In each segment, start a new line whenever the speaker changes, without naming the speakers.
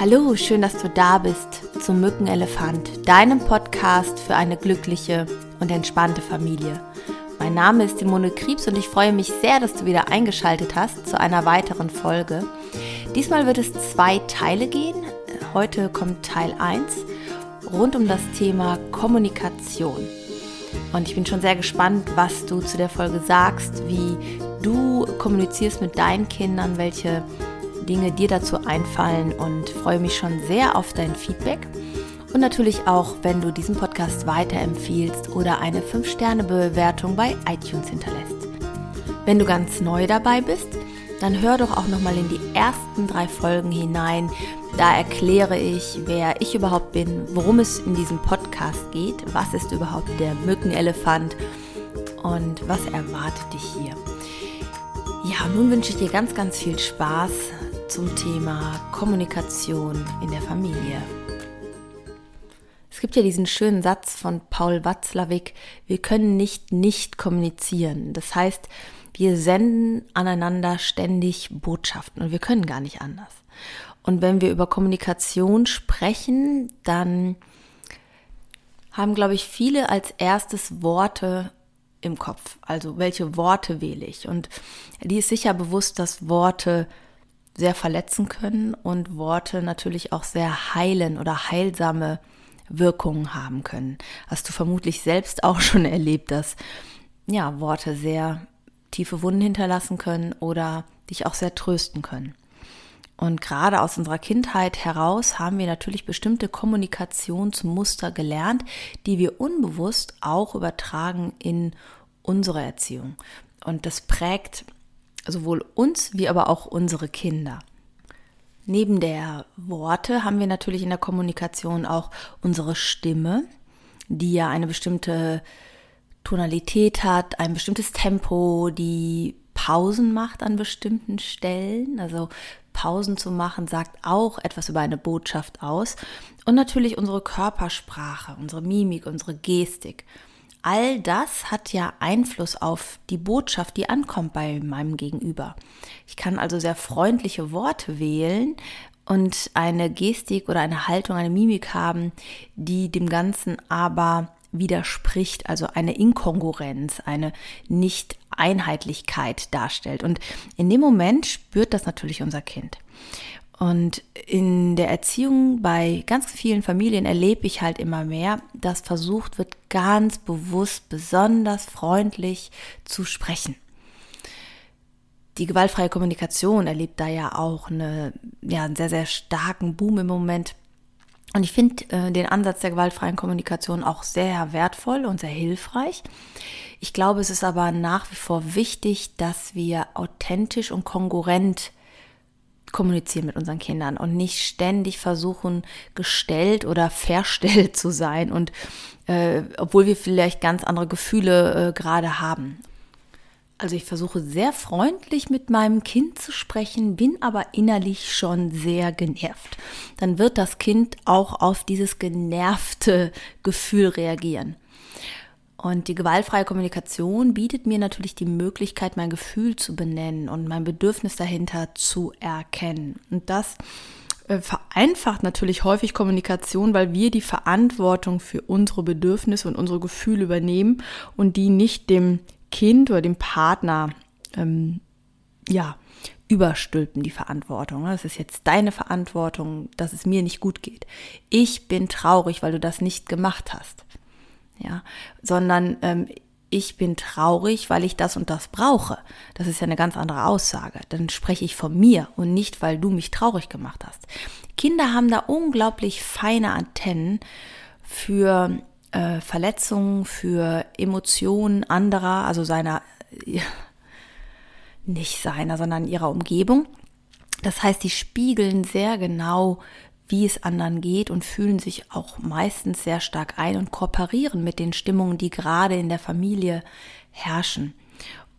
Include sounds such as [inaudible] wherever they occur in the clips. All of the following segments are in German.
Hallo, schön, dass du da bist zum Mückenelefant, deinem Podcast für eine glückliche und entspannte Familie. Mein Name ist Simone Kriebs und ich freue mich sehr, dass du wieder eingeschaltet hast zu einer weiteren Folge. Diesmal wird es zwei Teile gehen. Heute kommt Teil 1 rund um das Thema Kommunikation. Und ich bin schon sehr gespannt, was du zu der Folge sagst, wie du kommunizierst mit deinen Kindern, welche Dinge dir dazu einfallen und freue mich schon sehr auf dein Feedback. Und natürlich auch, wenn du diesen Podcast weiterempfiehlst oder eine 5-Sterne-Bewertung bei iTunes hinterlässt. Wenn du ganz neu dabei bist, dann hör doch auch nochmal in die ersten drei Folgen hinein. Da erkläre ich, wer ich überhaupt bin, worum es in diesem Podcast geht, was ist überhaupt der Mückenelefant und was erwartet dich hier. Ja, nun wünsche ich dir ganz, ganz viel Spaß zum Thema Kommunikation in der Familie. Es gibt ja diesen schönen Satz von Paul Watzlawick, wir können nicht nicht kommunizieren. Das heißt, wir senden aneinander ständig Botschaften und wir können gar nicht anders. Und wenn wir über Kommunikation sprechen, dann haben, glaube ich, viele als erstes Worte im Kopf. Also welche Worte wähle ich? Und die ist sicher bewusst, dass Worte sehr verletzen können und Worte natürlich auch sehr heilen oder heilsame Wirkungen haben können. Hast du vermutlich selbst [laughs] auch schon erlebt, dass ja, Worte sehr tiefe Wunden hinterlassen können oder dich auch sehr trösten können. Und gerade aus unserer Kindheit heraus haben wir natürlich bestimmte Kommunikationsmuster gelernt, die wir unbewusst auch übertragen in unsere Erziehung. Und das prägt sowohl uns wie aber auch unsere Kinder. Neben der Worte haben wir natürlich in der Kommunikation auch unsere Stimme, die ja eine bestimmte Tonalität hat, ein bestimmtes Tempo, die Pausen macht an bestimmten Stellen. Also Pausen zu machen sagt auch etwas über eine Botschaft aus. Und natürlich unsere Körpersprache, unsere Mimik, unsere Gestik all das hat ja Einfluss auf die Botschaft, die ankommt bei meinem Gegenüber. Ich kann also sehr freundliche Worte wählen und eine Gestik oder eine Haltung, eine Mimik haben, die dem Ganzen aber widerspricht, also eine Inkongruenz, eine Nicht-Einheitlichkeit darstellt. Und in dem Moment spürt das natürlich unser Kind. Und in der Erziehung bei ganz vielen Familien erlebe ich halt immer mehr, dass versucht wird, ganz bewusst, besonders freundlich zu sprechen. Die gewaltfreie Kommunikation erlebt da ja auch eine, ja, einen sehr, sehr starken Boom im Moment. Und ich finde äh, den Ansatz der gewaltfreien Kommunikation auch sehr wertvoll und sehr hilfreich. Ich glaube, es ist aber nach wie vor wichtig, dass wir authentisch und kongruent kommunizieren mit unseren Kindern und nicht ständig versuchen, gestellt oder [laughs] verstellt zu sein und äh, obwohl wir vielleicht ganz andere Gefühle äh, gerade haben. Also ich versuche sehr freundlich mit meinem Kind zu sprechen, bin aber innerlich schon sehr genervt. Dann wird das Kind auch auf dieses genervte Gefühl reagieren. Und die gewaltfreie Kommunikation bietet mir natürlich die Möglichkeit, mein Gefühl zu benennen und mein Bedürfnis dahinter zu erkennen. Und das äh, vereinfacht natürlich häufig Kommunikation, weil wir die Verantwortung für unsere Bedürfnisse und unsere Gefühle übernehmen und die nicht dem Kind oder dem Partner ähm, ja, überstülpen, die Verantwortung. Das ist jetzt deine Verantwortung, dass es mir nicht gut geht. Ich bin traurig, weil du das nicht gemacht hast ja, sondern ähm, ich bin traurig, weil ich das und das brauche. Das ist ja eine ganz andere Aussage. Dann spreche ich von mir und nicht, weil du mich traurig gemacht hast. Kinder haben da unglaublich feine Antennen für äh, Verletzungen, für Emotionen anderer, also seiner, nicht seiner, sondern ihrer Umgebung. Das heißt, die spiegeln sehr genau, wie es anderen geht und fühlen sich auch meistens sehr stark ein und kooperieren mit den Stimmungen, die gerade in der Familie herrschen.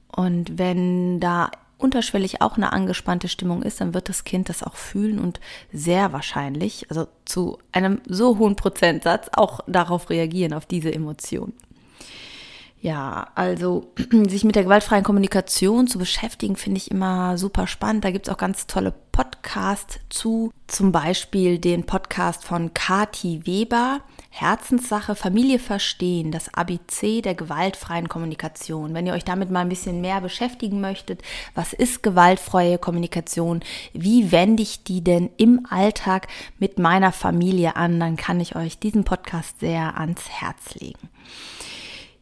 Und wenn da unterschwellig auch eine angespannte Stimmung ist, dann wird das Kind das auch fühlen und sehr wahrscheinlich, also zu einem so hohen Prozentsatz, auch darauf reagieren, auf diese Emotion. Ja, also [clears throat] sich mit der gewaltfreien Kommunikation zu beschäftigen, finde ich immer super spannend. Da gibt es auch ganz tolle Podcasts zu, zum Beispiel den Podcast von Kati Weber, Herzenssache, Familie verstehen, das ABC der gewaltfreien Kommunikation. Wenn ihr euch damit mal ein bisschen mehr beschäftigen möchtet, was ist gewaltfreie Kommunikation, wie wende ich die denn im Alltag mit meiner Familie an, dann kann ich euch diesen Podcast sehr ans Herz legen.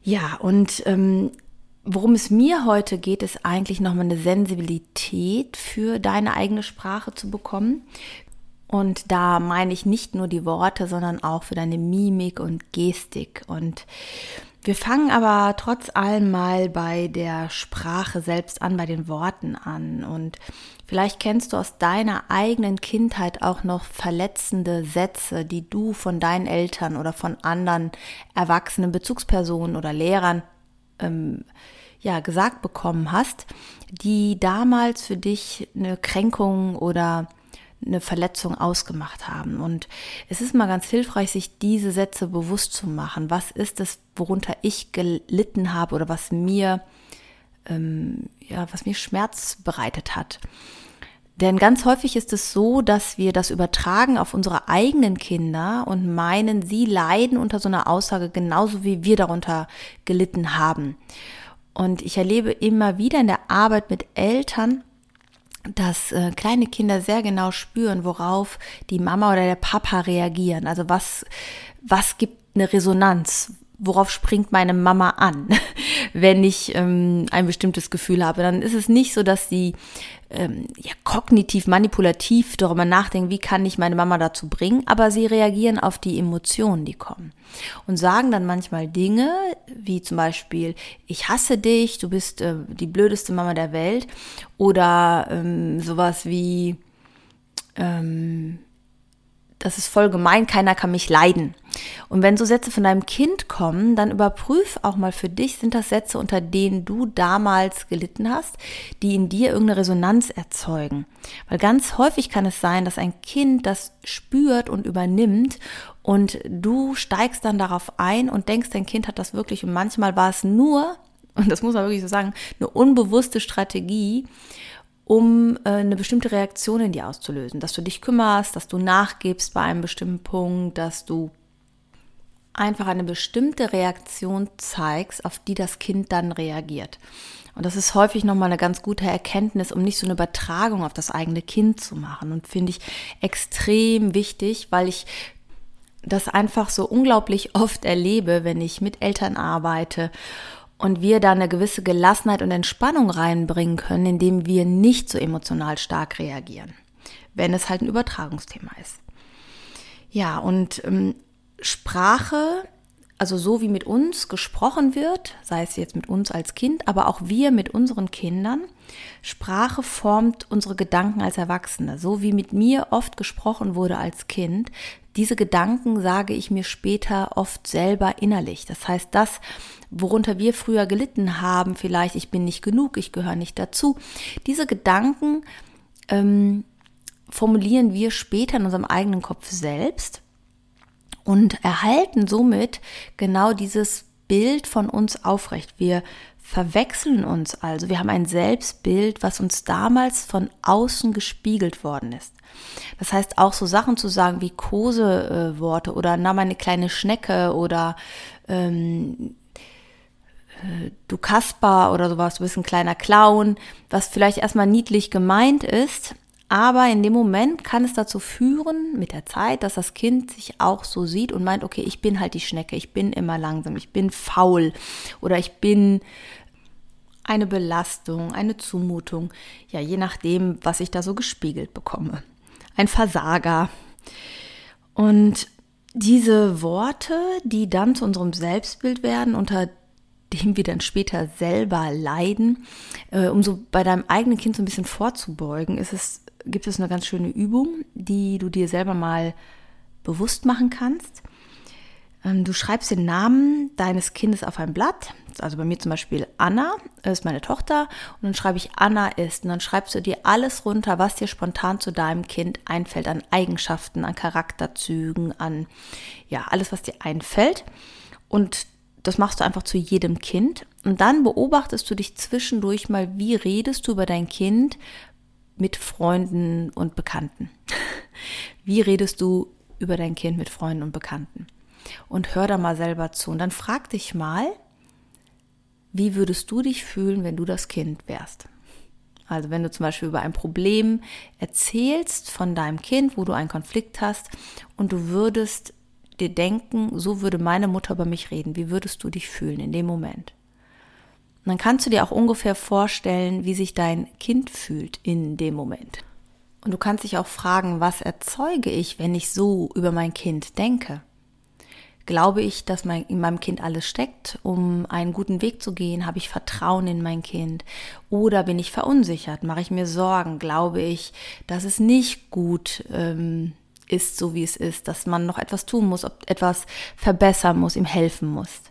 Ja, und ähm, worum es mir heute geht, ist eigentlich nochmal eine Sensibilität für deine eigene Sprache zu bekommen. Und da meine ich nicht nur die Worte, sondern auch für deine Mimik und Gestik. Und wir fangen aber trotz allem mal bei der Sprache selbst an, bei den Worten an. Und vielleicht kennst du aus deiner eigenen Kindheit auch noch verletzende Sätze, die du von deinen Eltern oder von anderen erwachsenen Bezugspersonen oder Lehrern ähm, ja, gesagt bekommen hast, die damals für dich eine Kränkung oder eine Verletzung ausgemacht haben. Und es ist mal ganz hilfreich, sich diese Sätze bewusst zu machen. Was ist es, worunter ich gelitten habe oder was mir, ähm, ja, was mir Schmerz bereitet hat? Denn ganz häufig ist es so, dass wir das übertragen auf unsere eigenen Kinder und meinen, sie leiden unter so einer Aussage genauso wie wir darunter gelitten haben. Und ich erlebe immer wieder in der Arbeit mit Eltern, dass äh, kleine Kinder sehr genau spüren, worauf die Mama oder der Papa reagieren. Also was, was gibt eine Resonanz? Worauf springt meine Mama an, [laughs] wenn ich ähm, ein bestimmtes Gefühl habe? Dann ist es nicht so, dass sie ähm, ja, kognitiv, manipulativ darüber nachdenken, wie kann ich meine Mama dazu bringen, aber sie reagieren auf die Emotionen, die kommen und sagen dann manchmal Dinge, wie zum Beispiel, ich hasse dich, du bist äh, die blödeste Mama der Welt oder ähm, sowas wie, ähm, das ist voll gemein, keiner kann mich leiden. Und wenn so Sätze von deinem Kind kommen, dann überprüf auch mal für dich, sind das Sätze, unter denen du damals gelitten hast, die in dir irgendeine Resonanz erzeugen. Weil ganz häufig kann es sein, dass ein Kind das spürt und übernimmt und du steigst dann darauf ein und denkst, dein Kind hat das wirklich. Und manchmal war es nur, und das muss man wirklich so sagen, eine unbewusste Strategie, um äh, eine bestimmte Reaktion in dir auszulösen. Dass du dich kümmerst, dass du nachgibst bei einem bestimmten Punkt, dass du einfach eine bestimmte Reaktion zeigst, auf die das Kind dann reagiert. Und das ist häufig nochmal eine ganz gute Erkenntnis, um nicht so eine Übertragung auf das eigene Kind zu machen. Und finde ich extrem wichtig, weil ich das einfach so unglaublich oft erlebe, wenn ich mit Eltern arbeite und wir da eine gewisse Gelassenheit und Entspannung reinbringen können, indem wir nicht so emotional stark reagieren, wenn es halt ein Übertragungsthema ist. Ja, und ähm, Sprache, also so wie mit uns gesprochen wird, sei es jetzt mit uns als Kind, aber auch wir mit unseren Kindern, Sprache formt unsere Gedanken als Erwachsene. So wie mit mir oft gesprochen wurde als Kind, diese Gedanken sage ich mir später oft selber innerlich. Das heißt, das, worunter wir früher gelitten haben, vielleicht ich bin nicht genug, ich gehöre nicht dazu, diese Gedanken ähm, formulieren wir später in unserem eigenen Kopf selbst und erhalten somit genau dieses Bild von uns aufrecht. Wir verwechseln uns also. Wir haben ein Selbstbild, was uns damals von außen gespiegelt worden ist. Das heißt auch so Sachen zu sagen wie Koseworte äh, oder na meine kleine Schnecke oder ähm, äh, du Kasper oder sowas, du bist ein kleiner Clown, was vielleicht erstmal niedlich gemeint ist, aber in dem Moment kann es dazu führen, mit der Zeit, dass das Kind sich auch so sieht und meint, okay, ich bin halt die Schnecke, ich bin immer langsam, ich bin faul oder ich bin eine Belastung, eine Zumutung, ja, je nachdem, was ich da so gespiegelt bekomme. Ein Versager. Und diese Worte, die dann zu unserem Selbstbild werden, unter dem wir dann später selber leiden, äh, um so bei deinem eigenen Kind so ein bisschen vorzubeugen, ist es, gibt es eine ganz schöne Übung, die du dir selber mal bewusst machen kannst. Ähm, du schreibst den Namen deines Kindes auf ein Blatt. Also bei mir zum Beispiel Anna ist meine Tochter und dann schreibe ich Anna ist und dann schreibst du dir alles runter, was dir spontan zu deinem Kind einfällt an Eigenschaften, an Charakterzügen, an ja alles, was dir einfällt. Und das machst du einfach zu jedem Kind. Und dann beobachtest du dich zwischendurch mal, wie redest du über dein Kind mit Freunden und Bekannten. [laughs] Wie redest du über dein Kind mit Freunden und Bekannten? Und hör da mal selber zu. Und dann frag dich mal, wie würdest du dich fühlen, wenn du das Kind wärst? Also wenn du zum Beispiel über ein Problem erzählst von deinem Kind, wo du einen Konflikt hast und du würdest dir denken, so würde meine Mutter über mich reden, wie würdest du dich fühlen in dem Moment? Dann kannst du dir auch ungefähr vorstellen, wie sich dein Kind fühlt in dem Moment. Und du kannst dich auch fragen, was erzeuge ich, wenn ich so über mein Kind denke? Glaube ich, dass mein, in meinem Kind alles steckt, um einen guten Weg zu gehen? Habe ich Vertrauen in mein Kind? Oder bin ich verunsichert? Mache ich mir Sorgen? Glaube ich, dass es nicht gut ähm, ist, so wie es ist, dass man noch etwas tun muss, etwas verbessern muss, ihm helfen muss?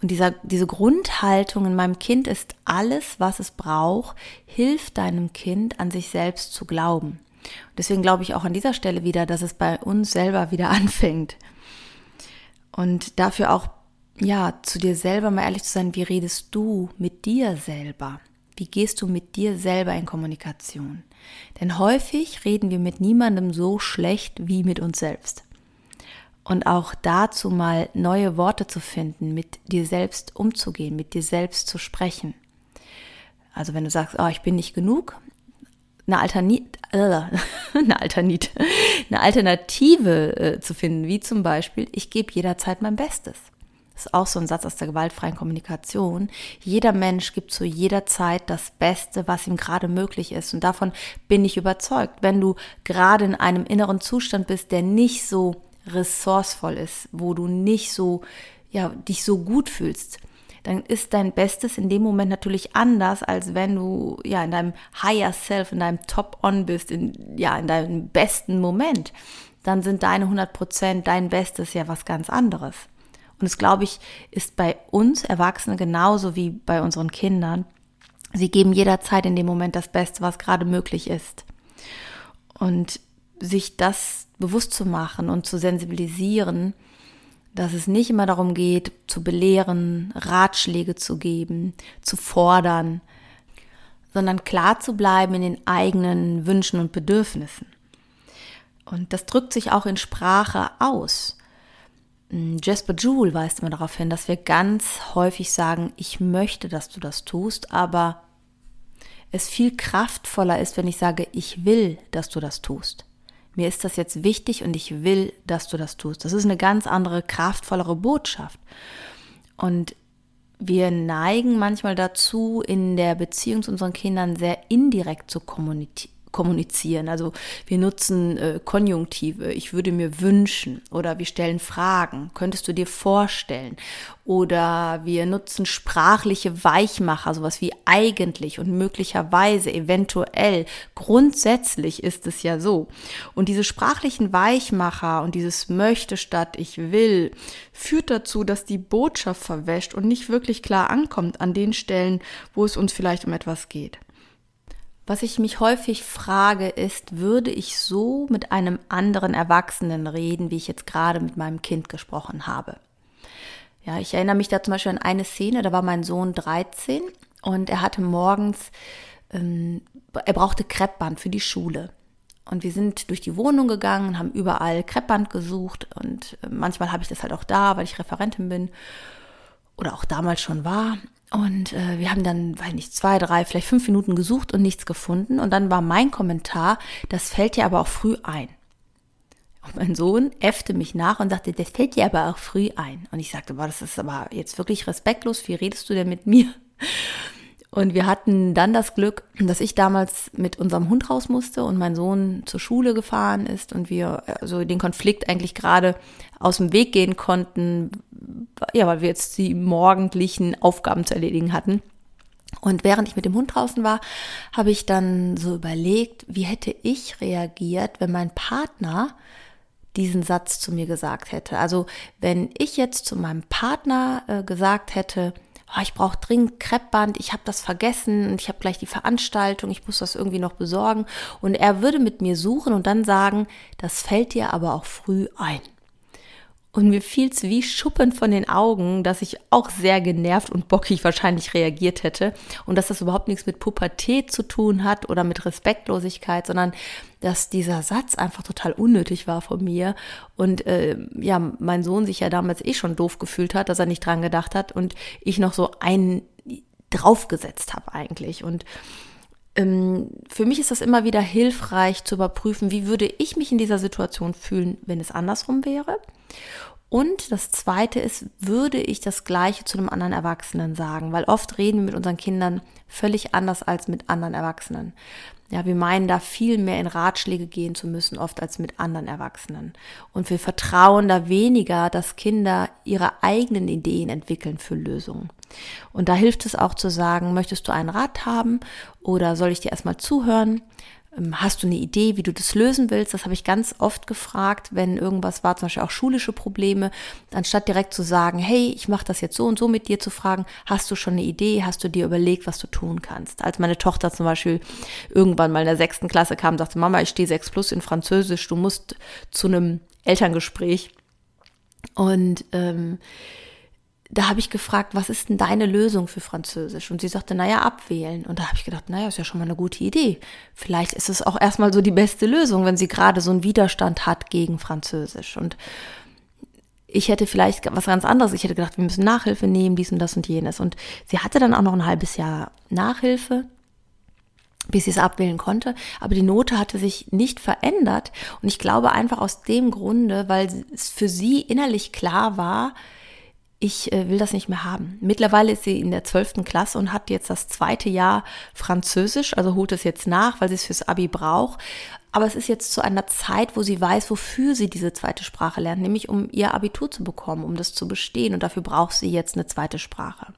Und dieser, diese Grundhaltung in meinem Kind ist alles, was es braucht, hilft deinem Kind an sich selbst zu glauben. Und deswegen glaube ich auch an dieser Stelle wieder, dass es bei uns selber wieder [laughs] anfängt. Und dafür auch, ja, zu dir selber mal ehrlich zu sein, wie redest du mit dir selber? Wie gehst du mit dir selber in Kommunikation? Denn häufig reden wir mit niemandem so schlecht wie mit uns selbst. Und auch dazu mal neue Worte zu finden, mit dir selbst umzugehen, mit dir selbst zu sprechen. Also wenn du sagst, oh, ich bin nicht genug, eine, Alternit, äh, [laughs] eine, Alternit, eine Alternative äh, zu finden, wie zum Beispiel, ich gebe jederzeit mein Bestes. Das ist auch so ein Satz aus der gewaltfreien Kommunikation. Jeder Mensch gibt zu jeder Zeit das Beste, was ihm gerade möglich ist. Und davon bin ich überzeugt. Wenn du gerade in einem inneren Zustand bist, der nicht so ressourcevoll ist, wo du nicht so, ja, dich so gut fühlst, dann ist dein Bestes in dem Moment natürlich anders, als wenn du ja in deinem Higher Self, in deinem Top-On bist, in, ja, in deinem besten Moment. Dann sind deine 100 Prozent, dein Bestes ja was ganz anderes. Und es, glaube ich, ist bei uns Erwachsenen genauso wie bei unseren Kindern. Sie geben jederzeit in dem Moment das Beste, was gerade möglich ist. Und sich das bewusst zu machen und zu sensibilisieren, dass es nicht immer darum geht, zu belehren, Ratschläge zu geben, zu fordern, sondern klar zu bleiben in den eigenen Wünschen und Bedürfnissen. Und das drückt sich auch in Sprache aus. Hm, Jasper Jewell weist immer darauf hin, dass wir ganz häufig sagen, ich möchte, dass du das tust, aber es viel kraftvoller ist, wenn ich sage, ich will, dass du das tust mir ist das jetzt wichtig und ich will, dass du das tust. Das ist eine ganz andere, kraftvollere Botschaft. Und wir neigen manchmal dazu, in der Beziehung zu unseren Kindern sehr indirekt zu kommunizieren kommunizieren. Also wir nutzen äh, Konjunktive, ich würde mir wünschen oder wir stellen Fragen, könntest du dir vorstellen? Oder wir nutzen sprachliche Weichmacher, sowas wie eigentlich und möglicherweise, eventuell. Grundsätzlich ist es ja so. Und diese sprachlichen Weichmacher und dieses möchte statt ich will führt dazu, dass die Botschaft verwäscht und nicht wirklich klar ankommt an den Stellen, wo es uns vielleicht um etwas geht. Was ich mich häufig frage, ist, würde ich so mit einem anderen Erwachsenen reden, wie ich jetzt gerade mit meinem Kind gesprochen habe? Ja, ich erinnere mich da zum Beispiel an eine Szene, da war mein Sohn 13 und er hatte morgens, ähm, er brauchte Kreppband für die Schule. Und wir sind durch die Wohnung gegangen, haben überall Kreppband gesucht und äh, manchmal habe ich das halt auch da, weil ich Referentin bin oder auch damals schon war. Und äh, wir haben dann, weiß nicht, zwei, drei, vielleicht fünf Minuten gesucht und nichts gefunden. Und dann war mein Kommentar, das fällt dir aber auch früh ein. Und mein Sohn äffte mich nach und sagte, das fällt dir aber auch früh ein. Und ich sagte, boah, das ist aber jetzt wirklich respektlos. Wie redest du denn mit mir? Und wir hatten dann das Glück, dass ich damals mit unserem Hund raus musste und mein Sohn zur Schule gefahren ist und wir also den Konflikt eigentlich gerade aus dem Weg gehen konnten, ja, weil wir jetzt die morgendlichen Aufgaben zu erledigen hatten. Und während ich mit dem Hund draußen war, habe ich dann so überlegt, wie hätte ich reagiert, wenn mein Partner diesen Satz zu mir gesagt hätte. Also wenn ich jetzt zu meinem Partner äh, gesagt hätte, oh, ich brauche dringend Kreppband, ich habe das vergessen und ich habe gleich die Veranstaltung, ich muss das irgendwie noch besorgen. Und er würde mit mir suchen und dann sagen, das fällt dir aber auch früh ein. Und mir fiel es wie Schuppen von den Augen, dass ich auch sehr genervt und bockig wahrscheinlich reagiert hätte. Und dass das überhaupt nichts mit Pubertät zu tun hat oder mit Respektlosigkeit, sondern dass dieser Satz einfach total unnötig war von mir. Und äh, ja, mein Sohn sich ja damals eh schon doof gefühlt hat, dass er nicht dran gedacht hat und ich noch so einen draufgesetzt habe eigentlich. Und für mich ist das immer wieder hilfreich zu überprüfen, wie würde ich mich in dieser Situation fühlen, wenn es andersrum wäre. Und das Zweite ist, würde ich das Gleiche zu einem anderen Erwachsenen sagen? Weil oft reden wir mit unseren Kindern völlig anders als mit anderen Erwachsenen. Ja, wir meinen da viel mehr in Ratschläge gehen zu müssen, oft als mit anderen Erwachsenen. Und wir vertrauen da weniger, dass Kinder ihre eigenen Ideen entwickeln für Lösungen. Und da hilft es auch zu sagen, möchtest du einen Rat haben oder soll ich dir erstmal zuhören? Ähm, hast du eine Idee, wie du das lösen willst? Das habe ich ganz oft gefragt, wenn irgendwas war, zum Beispiel auch schulische Probleme, anstatt direkt zu sagen, hey, ich mache das jetzt so und so mit dir zu fragen, hast du schon eine Idee, hast du dir überlegt, was du tun kannst? Als meine Tochter zum Beispiel irgendwann mal in der sechsten Klasse kam, sagte, Mama, ich stehe sechs plus in Französisch, du musst zu einem Elterngespräch. Und ähm, da habe ich gefragt, was ist denn deine Lösung für Französisch? Und sie sagte, naja, abwählen. Und da habe ich gedacht, naja, ist ja schon mal eine gute Idee. Vielleicht ist es auch erstmal so die beste Lösung, wenn sie gerade so einen Widerstand hat gegen Französisch. Und ich hätte vielleicht was ganz anderes. Ich hätte gedacht, wir müssen Nachhilfe nehmen, dies und das und jenes. Und sie hatte dann auch noch ein halbes Jahr Nachhilfe, bis sie es abwählen konnte. Aber die Note hatte sich nicht verändert. Und ich glaube einfach aus dem Grunde, weil es für sie innerlich klar war, ich äh, will das nicht mehr haben. Mittlerweile ist sie in der zwölften Klasse und hat jetzt das zweite Jahr Französisch, also holt es jetzt nach, weil sie es fürs Abi braucht. Aber es ist jetzt zu einer Zeit, wo sie weiß, wofür sie diese zweite Sprache lernt, nämlich um ihr Abitur zu bekommen, um das zu bestehen. Und dafür braucht sie jetzt eine zweite Sprache.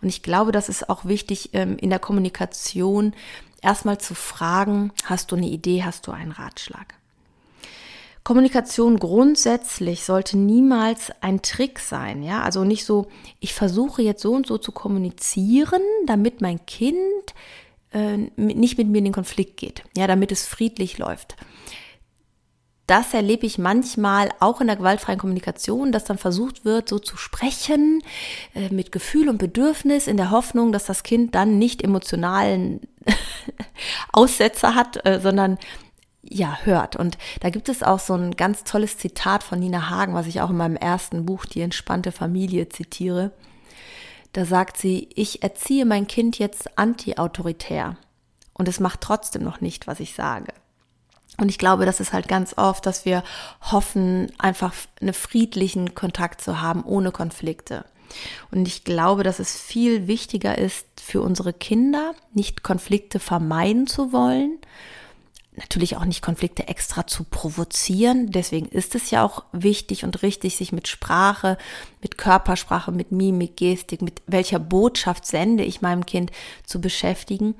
Und ich glaube, das ist auch wichtig ähm, in der Kommunikation, erstmal zu fragen, hast du eine Idee, hast du einen Ratschlag? Kommunikation grundsätzlich sollte niemals ein Trick sein, ja, also nicht so, ich versuche jetzt so und so zu kommunizieren, damit mein Kind äh, nicht mit mir in den Konflikt geht, ja, damit es friedlich läuft. Das erlebe ich manchmal auch in der gewaltfreien Kommunikation, dass dann versucht wird, so zu sprechen, äh, mit Gefühl und Bedürfnis, in der Hoffnung, dass das Kind dann nicht emotionalen [laughs] Aussetzer hat, äh, sondern ja, hört. Und da gibt es auch so ein ganz tolles Zitat von Nina Hagen, was ich auch in meinem ersten Buch, Die entspannte Familie, zitiere. Da sagt sie, ich erziehe mein Kind jetzt anti-autoritär und es macht trotzdem noch nicht, was ich sage. Und ich glaube, das ist halt ganz oft, dass wir hoffen, einfach einen friedlichen Kontakt zu haben, ohne Konflikte. Und ich glaube, dass es viel wichtiger ist für unsere Kinder, nicht Konflikte vermeiden zu wollen, natürlich auch nicht Konflikte extra zu provozieren. Deswegen ist es ja auch wichtig und richtig, sich mit Sprache, mit Körpersprache, mit Mimik, Gestik, mit welcher Botschaft sende ich meinem Kind zu beschäftigen.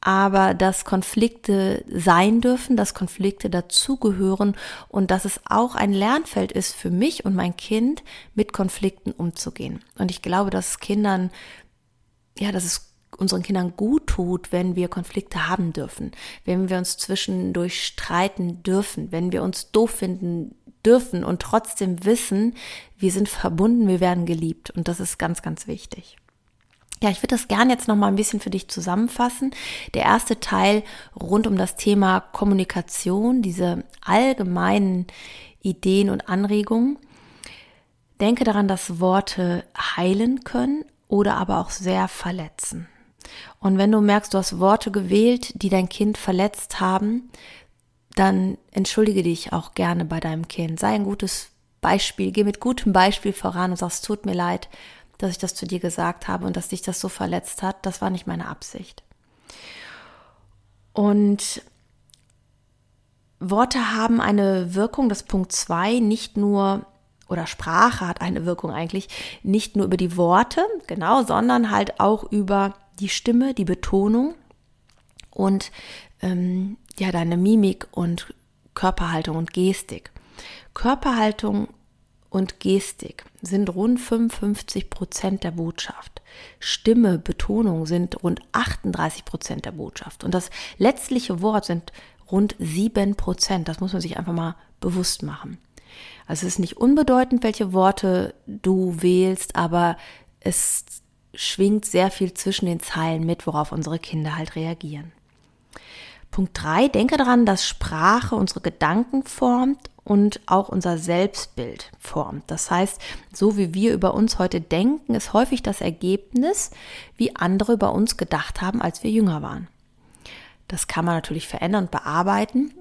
Aber dass Konflikte sein dürfen, dass Konflikte dazugehören und dass es auch ein Lernfeld ist für mich und mein Kind, mit Konflikten umzugehen. Und ich glaube, dass Kindern, ja, dass es unseren Kindern gut tut, wenn wir Konflikte haben dürfen, wenn wir uns zwischendurch streiten dürfen, wenn wir uns doof finden dürfen und trotzdem wissen, wir sind verbunden, wir werden geliebt. Und das ist ganz, ganz wichtig. Ja, ich würde das gerne jetzt noch mal ein bisschen für dich zusammenfassen. Der erste Teil rund um das Thema Kommunikation, diese allgemeinen Ideen und Anregungen. Denke daran, dass Worte heilen können oder aber auch sehr verletzen. Und wenn du merkst, du hast Worte gewählt, die dein Kind verletzt haben, dann entschuldige dich auch gerne bei deinem Kind. Sei ein gutes Beispiel, geh mit gutem Beispiel voran und sag, es tut mir leid, dass ich das zu dir gesagt habe und dass dich das so verletzt hat. Das war nicht meine Absicht. Und Worte haben eine Wirkung, das Punkt 2, nicht nur, oder Sprache hat eine Wirkung eigentlich, nicht nur über die Worte, genau, sondern halt auch über die Stimme, die Betonung und ähm, ja, deine Mimik und Körperhaltung und Gestik. Körperhaltung und Gestik sind rund 55 Prozent der Botschaft. Stimme, Betonung sind rund 38 Prozent der Botschaft. Und das letztliche Wort sind rund 7 Prozent. Das muss man sich einfach mal bewusst machen. Also es ist nicht unbedeutend, welche Worte du wählst, aber es schwingt sehr viel zwischen den Zeilen mit, worauf unsere Kinder halt reagieren. Punkt 3, denke daran, dass Sprache unsere Gedanken formt und auch unser Selbstbild formt. Das heißt, so wie wir über uns heute denken, ist häufig das Ergebnis, wie andere über uns gedacht haben, als wir jünger waren. Das kann man natürlich verändern und bearbeiten.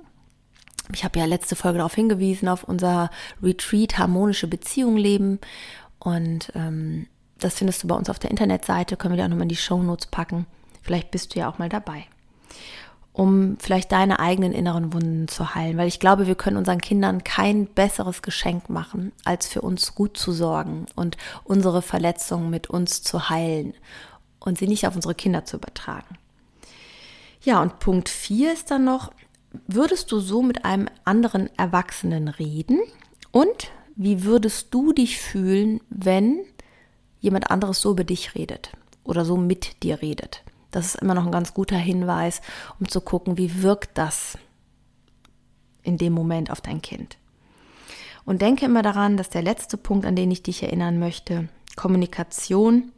Ich habe ja letzte Folge darauf hingewiesen, auf unser Retreat Harmonische Beziehung leben. Und ähm, das findest du bei uns auf der Internetseite, können wir dir auch nochmal in die Show Notes packen. Vielleicht bist du ja auch mal dabei um vielleicht deine eigenen inneren Wunden zu heilen. Weil ich glaube, wir können unseren Kindern kein besseres Geschenk machen, als für uns gut zu sorgen und unsere Verletzungen mit uns zu heilen und sie nicht auf unsere Kinder zu übertragen. Ja, und Punkt 4 ist dann noch, würdest du so mit einem anderen Erwachsenen reden? Und wie würdest du dich fühlen, wenn jemand anderes so über dich redet oder so mit dir redet? Das ist immer noch ein ganz guter Hinweis, um zu gucken, wie wirkt das in dem Moment auf dein Kind. Und denke immer daran, dass der letzte Punkt, an den ich dich erinnern möchte, Kommunikation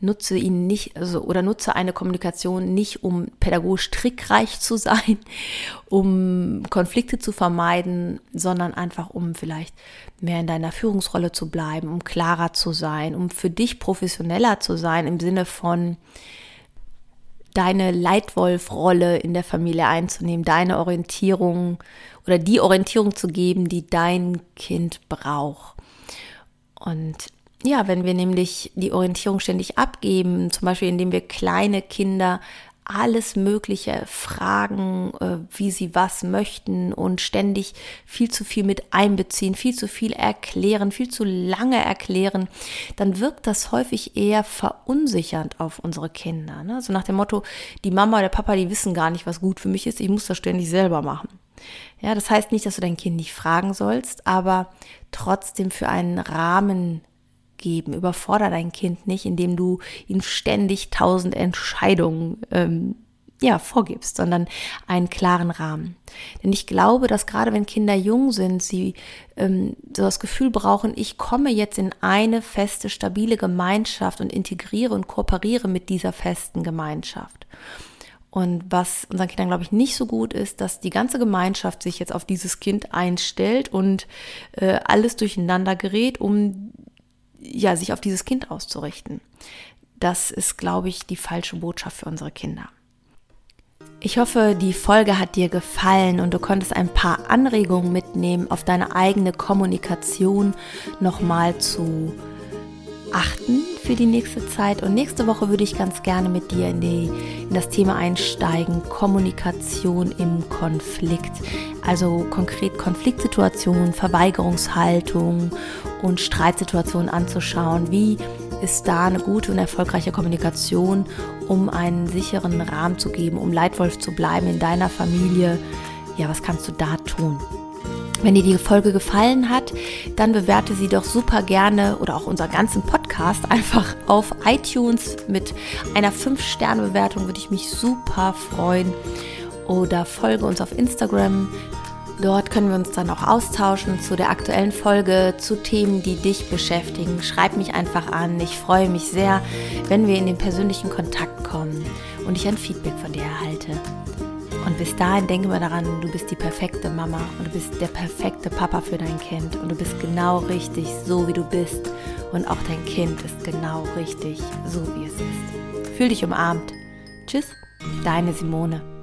nutze ihn nicht, also oder nutze eine Kommunikation nicht, um pädagogisch trickreich zu sein, [laughs] um Konflikte zu vermeiden, sondern einfach um vielleicht mehr in deiner Führungsrolle zu bleiben, um klarer zu sein, um für dich professioneller zu sein im Sinne von deine Leitwolf-Rolle in der Familie einzunehmen, deine Orientierung oder die Orientierung zu geben, die dein Kind braucht. Und ja, wenn wir nämlich die Orientierung ständig abgeben, zum Beispiel indem wir kleine Kinder alles Mögliche fragen, äh, wie sie was möchten und ständig viel zu viel mit einbeziehen, viel zu viel erklären, viel zu lange erklären, dann wirkt das häufig eher verunsichernd auf unsere Kinder. Ne? So nach dem Motto, die Mama oder der Papa, die wissen gar nicht, was gut für mich ist, ich muss das ständig selber machen. Ja, das heißt nicht, dass du dein Kind nicht fragen sollst, aber trotzdem für einen Rahmen geben. Überfordere dein Kind nicht, indem du ihm ständig tausend Entscheidungen ähm, ja, vorgibst, sondern einen klaren Rahmen. Denn ich glaube, dass gerade wenn Kinder jung sind, sie ähm, so das Gefühl brauchen, ich komme jetzt in eine feste, stabile Gemeinschaft und integriere und kooperiere mit dieser festen Gemeinschaft. Und was unseren Kindern, glaube ich, nicht so gut ist, dass die ganze Gemeinschaft sich jetzt auf dieses Kind einstellt und äh, alles durcheinander gerät, um ja, sich auf dieses Kind auszurichten. Das ist, glaube ich, die falsche Botschaft für unsere Kinder. Ich hoffe, die Folge hat dir gefallen und du konntest ein paar Anregungen mitnehmen, auf deine eigene Kommunikation nochmal zu achten für die nächste Zeit. Und nächste Woche würde ich ganz gerne mit dir in, die, in das Thema einsteigen, Kommunikation im Konflikt. Also konkret Konfliktsituationen, Verweigerungshaltung und Streitsituationen anzuschauen. Wie ist da eine gute und erfolgreiche Kommunikation, um einen sicheren Rahmen zu geben, um Leitwolf zu bleiben in deiner Familie? Ja, was kannst du da tun? Wenn dir die Folge gefallen hat, dann bewerte sie doch super gerne oder auch unseren ganzen Podcast einfach auf iTunes mit einer 5-Sterne-Bewertung würde ich mich super freuen. Oder folge uns auf Instagram. Dort können wir uns dann auch austauschen zu der aktuellen Folge, zu Themen, die dich beschäftigen. Schreib mich einfach an. Ich freue mich sehr, wenn wir in den persönlichen Kontakt kommen und ich ein Feedback von dir erhalte. Und bis dahin denke mal daran, du bist die perfekte Mama und du bist der perfekte Papa für dein Kind und du bist genau richtig, so wie du bist. Und auch dein Kind ist genau richtig, so wie es ist. Fühl dich umarmt. Tschüss, deine Simone.